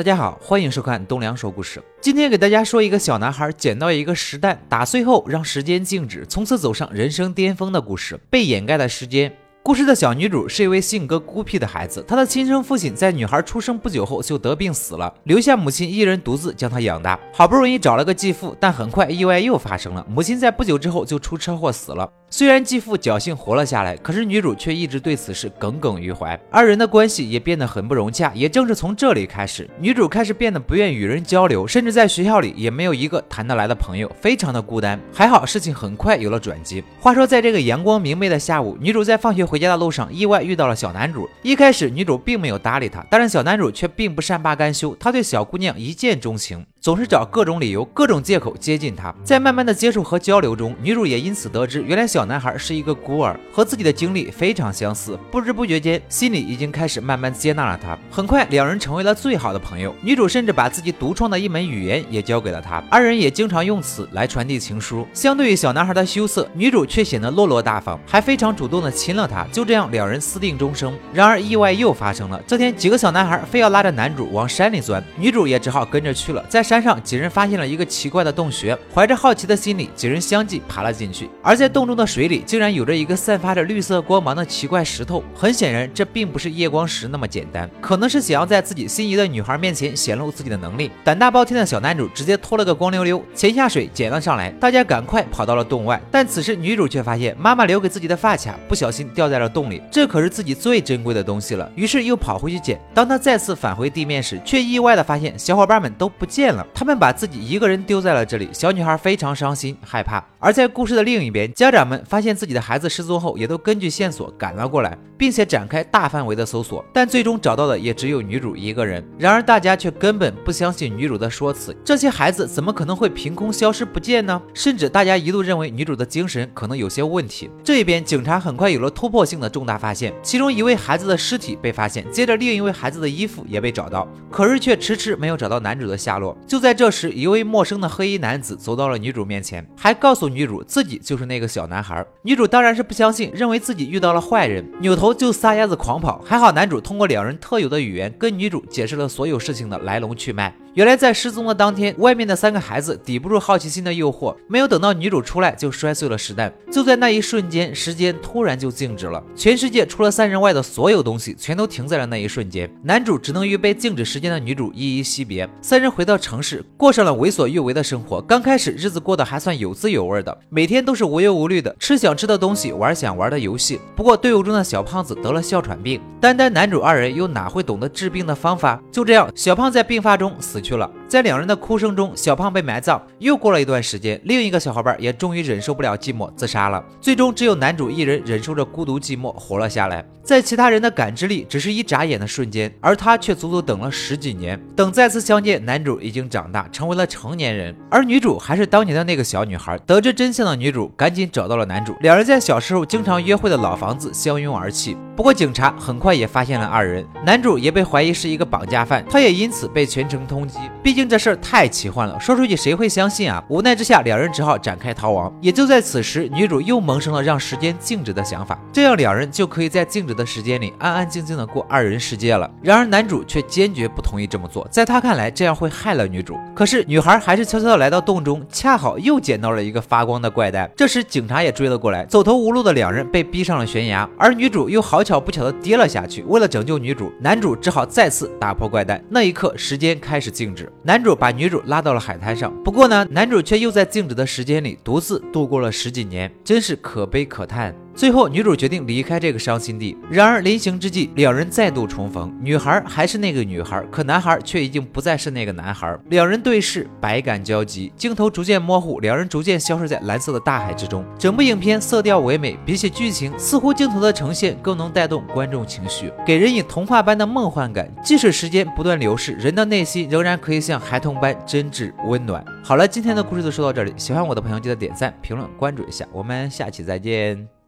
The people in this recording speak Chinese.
大家好，欢迎收看东梁说故事。今天给大家说一个小男孩捡到一个石蛋，打碎后让时间静止，从此走上人生巅峰的故事。被掩盖的时间。故事的小女主是一位性格孤僻的孩子，她的亲生父亲在女孩出生不久后就得病死了，留下母亲一人独自将她养大。好不容易找了个继父，但很快意外又发生了，母亲在不久之后就出车祸死了。虽然继父侥幸活了下来，可是女主却一直对此事耿耿于怀，二人的关系也变得很不融洽。也正是从这里开始，女主开始变得不愿与人交流，甚至在学校里也没有一个谈得来的朋友，非常的孤单。还好事情很快有了转机。话说，在这个阳光明媚的下午，女主在放学回家的路上意外遇到了小男主。一开始，女主并没有搭理他，但是小男主却并不善罢甘休，他对小姑娘一见钟情。总是找各种理由、各种借口接近他，在慢慢的接触和交流中，女主也因此得知，原来小男孩是一个孤儿，和自己的经历非常相似。不知不觉间，心里已经开始慢慢接纳了他。很快，两人成为了最好的朋友。女主甚至把自己独创的一门语言也教给了他，二人也经常用此来传递情书。相对于小男孩的羞涩，女主却显得落落大方，还非常主动的亲了他。就这样，两人私定终生。然而，意外又发生了。这天，几个小男孩非要拉着男主往山里钻，女主也只好跟着去了。在山上，几人发现了一个奇怪的洞穴，怀着好奇的心理，几人相继爬了进去。而在洞中的水里，竟然有着一个散发着绿色光芒的奇怪石头。很显然，这并不是夜光石那么简单，可能是想要在自己心仪的女孩面前显露自己的能力。胆大包天的小男主直接脱了个光溜溜，潜下水捡了上来。大家赶快跑到了洞外，但此时女主却发现妈妈留给自己的发卡不小心掉在了洞里，这可是自己最珍贵的东西了。于是又跑回去捡。当她再次返回地面时，却意外的发现小伙伴们都不见了，他们把自己。一个人丢在了这里，小女孩非常伤心害怕。而在故事的另一边，家长们发现自己的孩子失踪后，也都根据线索赶了过来，并且展开大范围的搜索，但最终找到的也只有女主一个人。然而大家却根本不相信女主的说辞，这些孩子怎么可能会凭空消失不见呢？甚至大家一度认为女主的精神可能有些问题。这一边，警察很快有了突破性的重大发现，其中一位孩子的尸体被发现，接着另一位孩子的衣服也被找到，可是却迟迟没有找到男主的下落。就在这时，一位陌生的黑衣男子走到了女主面前，还告诉女主自己就是那个小男孩。女主当然是不相信，认为自己遇到了坏人，扭头就撒丫子狂跑。还好男主通过两人特有的语言跟女主解释了所有事情的来龙去脉。原来在失踪的当天，外面的三个孩子抵不住好奇心的诱惑，没有等到女主出来就摔碎了石蛋。就在那一瞬间，时间突然就静止了，全世界除了三人外的所有东西全都停在了那一瞬间。男主只能与被静止时间的女主依依惜别。三人回到城市，过上了为所欲为的生活。刚开始日子过得还算有滋有味的，每天都是无忧无虑的，吃想吃的东西，玩想玩的游戏。不过队伍中的小胖子得了哮喘病，单单男主二人又哪会懂得治病的方法？就这样，小胖在病发中死。去了，在两人的哭声中，小胖被埋葬。又过了一段时间，另一个小伙伴也终于忍受不了寂寞，自杀了。最终，只有男主一人忍受着孤独寂寞活了下来。在其他人的感知力只是一眨眼的瞬间，而他却足足等了十几年。等再次相见，男主已经长大，成为了成年人，而女主还是当年的那个小女孩。得知真相的女主赶紧找到了男主，两人在小时候经常约会的老房子相拥而泣。不过警察很快也发现了二人，男主也被怀疑是一个绑架犯，他也因此被全城通缉。毕竟这事儿太奇幻了，说出去谁会相信啊？无奈之下，两人只好展开逃亡。也就在此时，女主又萌生了让时间静止的想法，这样两人就可以在静止的时间里安安静静的过二人世界了。然而男主却坚决不同意这么做，在他看来，这样会害了女主。可是女孩还是悄悄的来到洞中，恰好又捡到了一个发光的怪蛋。这时警察也追了过来，走投无路的两人被逼上了悬崖，而女主又好巧。巧不巧的跌了下去。为了拯救女主，男主只好再次打破怪蛋。那一刻，时间开始静止。男主把女主拉到了海滩上，不过呢，男主却又在静止的时间里独自度过了十几年，真是可悲可叹。最后，女主决定离开这个伤心地。然而临行之际，两人再度重逢。女孩还是那个女孩，可男孩却已经不再是那个男孩。两人对视，百感交集，镜头逐渐模糊，两人逐渐消失在蓝色的大海之中。整部影片色调唯美，比起剧情，似乎镜头的呈现更能带动观众情绪，给人以童话般的梦幻感。即使时间不断流逝，人的内心仍然可以像孩童般真挚温暖。好了，今天的故事就说到这里。喜欢我的朋友，记得点赞、评论、关注一下。我们下期再见。